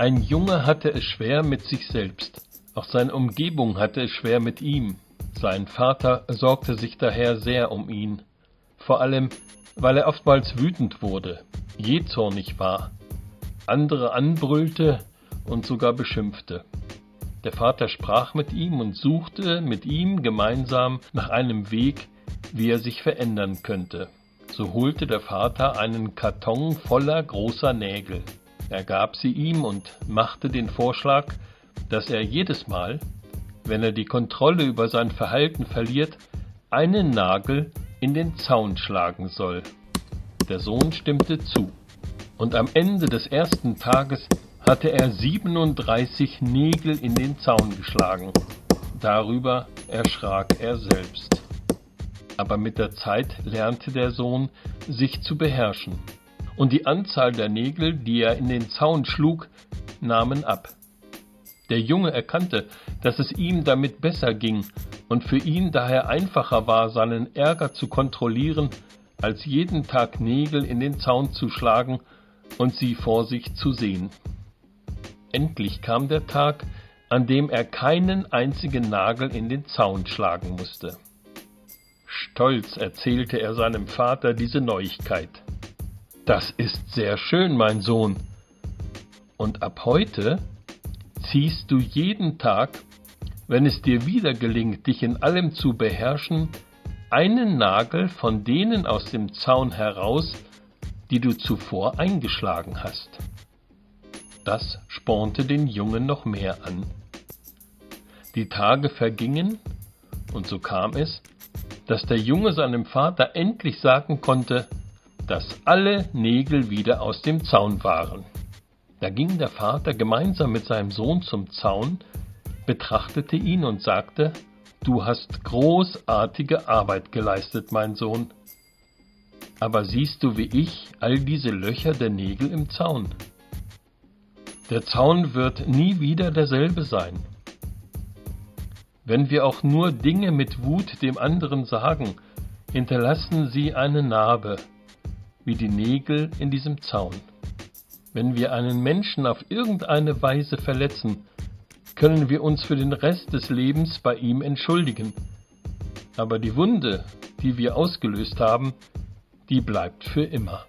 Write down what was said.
Ein Junge hatte es schwer mit sich selbst. Auch seine Umgebung hatte es schwer mit ihm. Sein Vater sorgte sich daher sehr um ihn. Vor allem, weil er oftmals wütend wurde, jähzornig war, andere anbrüllte und sogar beschimpfte. Der Vater sprach mit ihm und suchte mit ihm gemeinsam nach einem Weg, wie er sich verändern könnte. So holte der Vater einen Karton voller großer Nägel. Er gab sie ihm und machte den Vorschlag, dass er jedes Mal, wenn er die Kontrolle über sein Verhalten verliert, einen Nagel in den Zaun schlagen soll. Der Sohn stimmte zu, und am Ende des ersten Tages hatte er 37 Nägel in den Zaun geschlagen. Darüber erschrak er selbst. Aber mit der Zeit lernte der Sohn, sich zu beherrschen und die Anzahl der Nägel, die er in den Zaun schlug, nahmen ab. Der Junge erkannte, dass es ihm damit besser ging und für ihn daher einfacher war, seinen Ärger zu kontrollieren, als jeden Tag Nägel in den Zaun zu schlagen und sie vor sich zu sehen. Endlich kam der Tag, an dem er keinen einzigen Nagel in den Zaun schlagen musste. Stolz erzählte er seinem Vater diese Neuigkeit. Das ist sehr schön, mein Sohn. Und ab heute ziehst du jeden Tag, wenn es dir wieder gelingt, dich in allem zu beherrschen, einen Nagel von denen aus dem Zaun heraus, die du zuvor eingeschlagen hast. Das spornte den Jungen noch mehr an. Die Tage vergingen, und so kam es, dass der Junge seinem Vater endlich sagen konnte, dass alle Nägel wieder aus dem Zaun waren. Da ging der Vater gemeinsam mit seinem Sohn zum Zaun, betrachtete ihn und sagte, Du hast großartige Arbeit geleistet, mein Sohn. Aber siehst du wie ich all diese Löcher der Nägel im Zaun? Der Zaun wird nie wieder derselbe sein. Wenn wir auch nur Dinge mit Wut dem anderen sagen, hinterlassen sie eine Narbe, wie die Nägel in diesem Zaun. Wenn wir einen Menschen auf irgendeine Weise verletzen, können wir uns für den Rest des Lebens bei ihm entschuldigen. Aber die Wunde, die wir ausgelöst haben, die bleibt für immer.